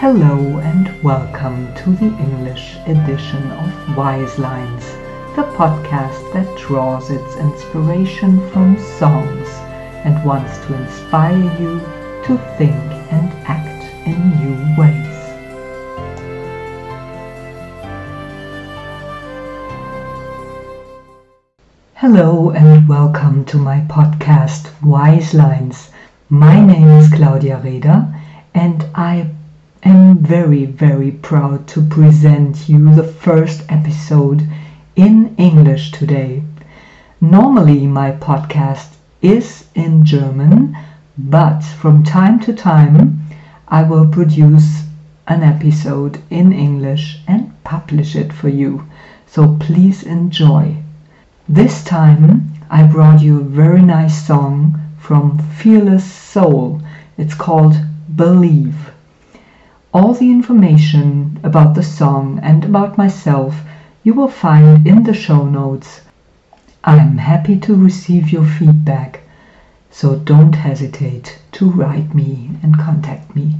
Hello and welcome to the English edition of Wise Lines, the podcast that draws its inspiration from songs and wants to inspire you to think and act in new ways. Hello and welcome to my podcast Wise Lines. My name is Claudia Rehder and I am very, very proud to present you the first episode in English today. Normally, my podcast is in German, but from time to time, I will produce an episode in English and publish it for you. So please enjoy. This time, I brought you a very nice song from Fearless Soul. It's called Believe. All the information about the song and about myself you will find in the show notes. I am happy to receive your feedback, so don't hesitate to write me and contact me.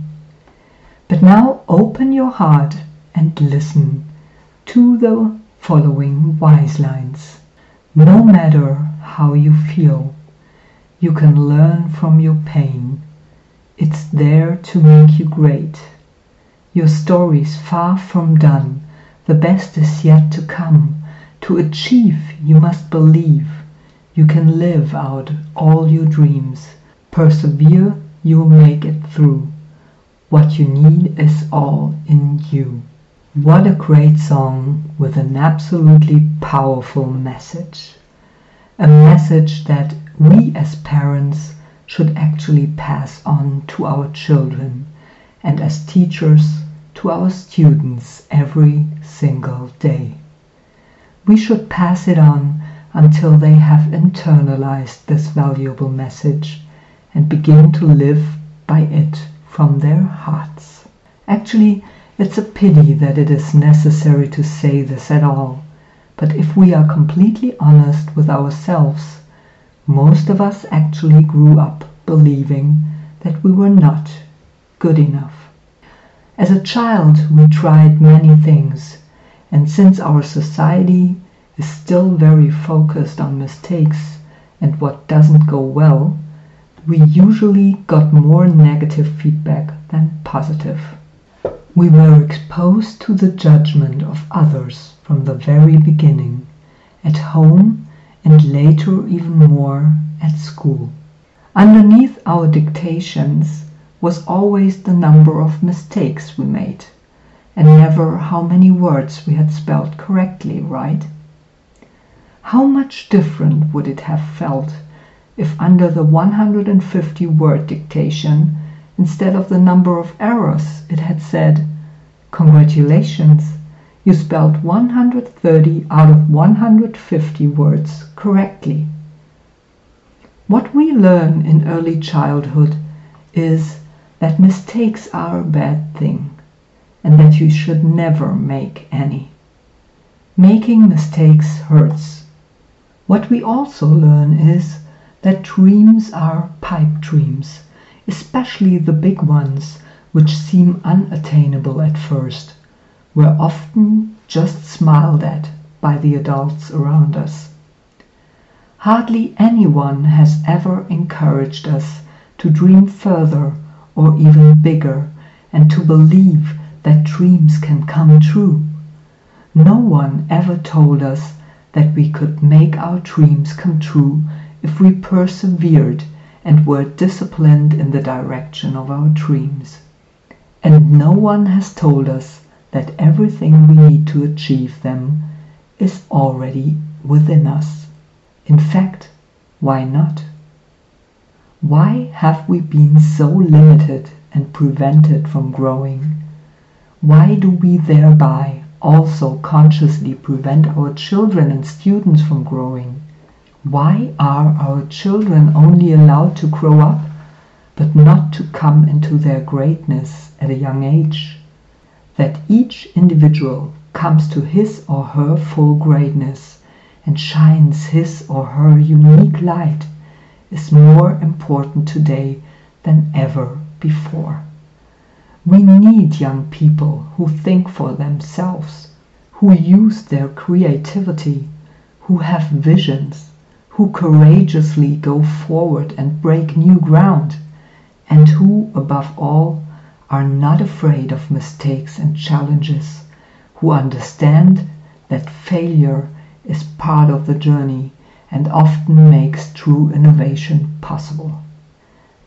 But now open your heart and listen to the following wise lines. No matter how you feel, you can learn from your pain. It's there to make you great. Your story's far from done. The best is yet to come. To achieve, you must believe. You can live out all your dreams. Persevere, you'll make it through. What you need is all in you. What a great song with an absolutely powerful message. A message that we as parents should actually pass on to our children and as teachers to our students every single day. We should pass it on until they have internalized this valuable message and begin to live by it from their hearts. Actually, it's a pity that it is necessary to say this at all, but if we are completely honest with ourselves, most of us actually grew up believing that we were not good enough. As a child, we tried many things, and since our society is still very focused on mistakes and what doesn't go well, we usually got more negative feedback than positive. We were exposed to the judgment of others from the very beginning, at home and later even more at school. Underneath our dictations, was always the number of mistakes we made, and never how many words we had spelled correctly, right? How much different would it have felt if under the 150 word dictation, instead of the number of errors, it had said, Congratulations, you spelled 130 out of 150 words correctly. What we learn in early childhood is that mistakes are a bad thing and that you should never make any. Making mistakes hurts. What we also learn is that dreams are pipe dreams, especially the big ones which seem unattainable at first, were often just smiled at by the adults around us. Hardly anyone has ever encouraged us to dream further or even bigger and to believe that dreams can come true. No one ever told us that we could make our dreams come true if we persevered and were disciplined in the direction of our dreams. And no one has told us that everything we need to achieve them is already within us. In fact, why not? Why have we been so limited and prevented from growing? Why do we thereby also consciously prevent our children and students from growing? Why are our children only allowed to grow up but not to come into their greatness at a young age? That each individual comes to his or her full greatness and shines his or her unique light is more important today than ever before. We need young people who think for themselves, who use their creativity, who have visions, who courageously go forward and break new ground, and who, above all, are not afraid of mistakes and challenges, who understand that failure is part of the journey and often makes true innovation possible.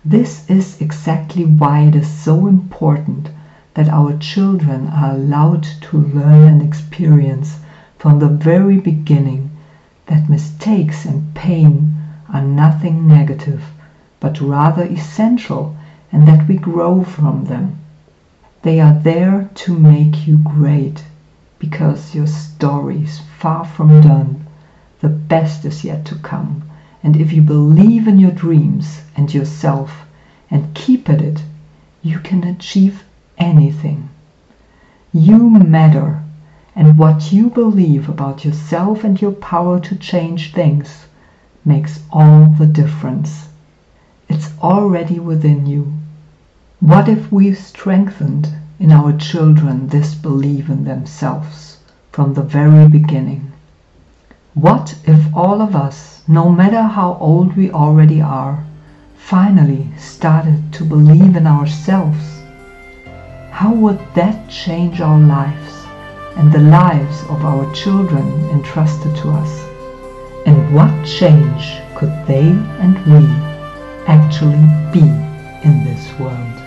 This is exactly why it is so important that our children are allowed to learn and experience from the very beginning that mistakes and pain are nothing negative, but rather essential and that we grow from them. They are there to make you great because your story is far from done. The best is yet to come. And if you believe in your dreams and yourself and keep at it, you can achieve anything. You matter, and what you believe about yourself and your power to change things makes all the difference. It's already within you. What if we strengthened in our children this belief in themselves from the very beginning? What if all of us, no matter how old we already are, finally started to believe in ourselves? How would that change our lives and the lives of our children entrusted to us? And what change could they and we actually be in this world?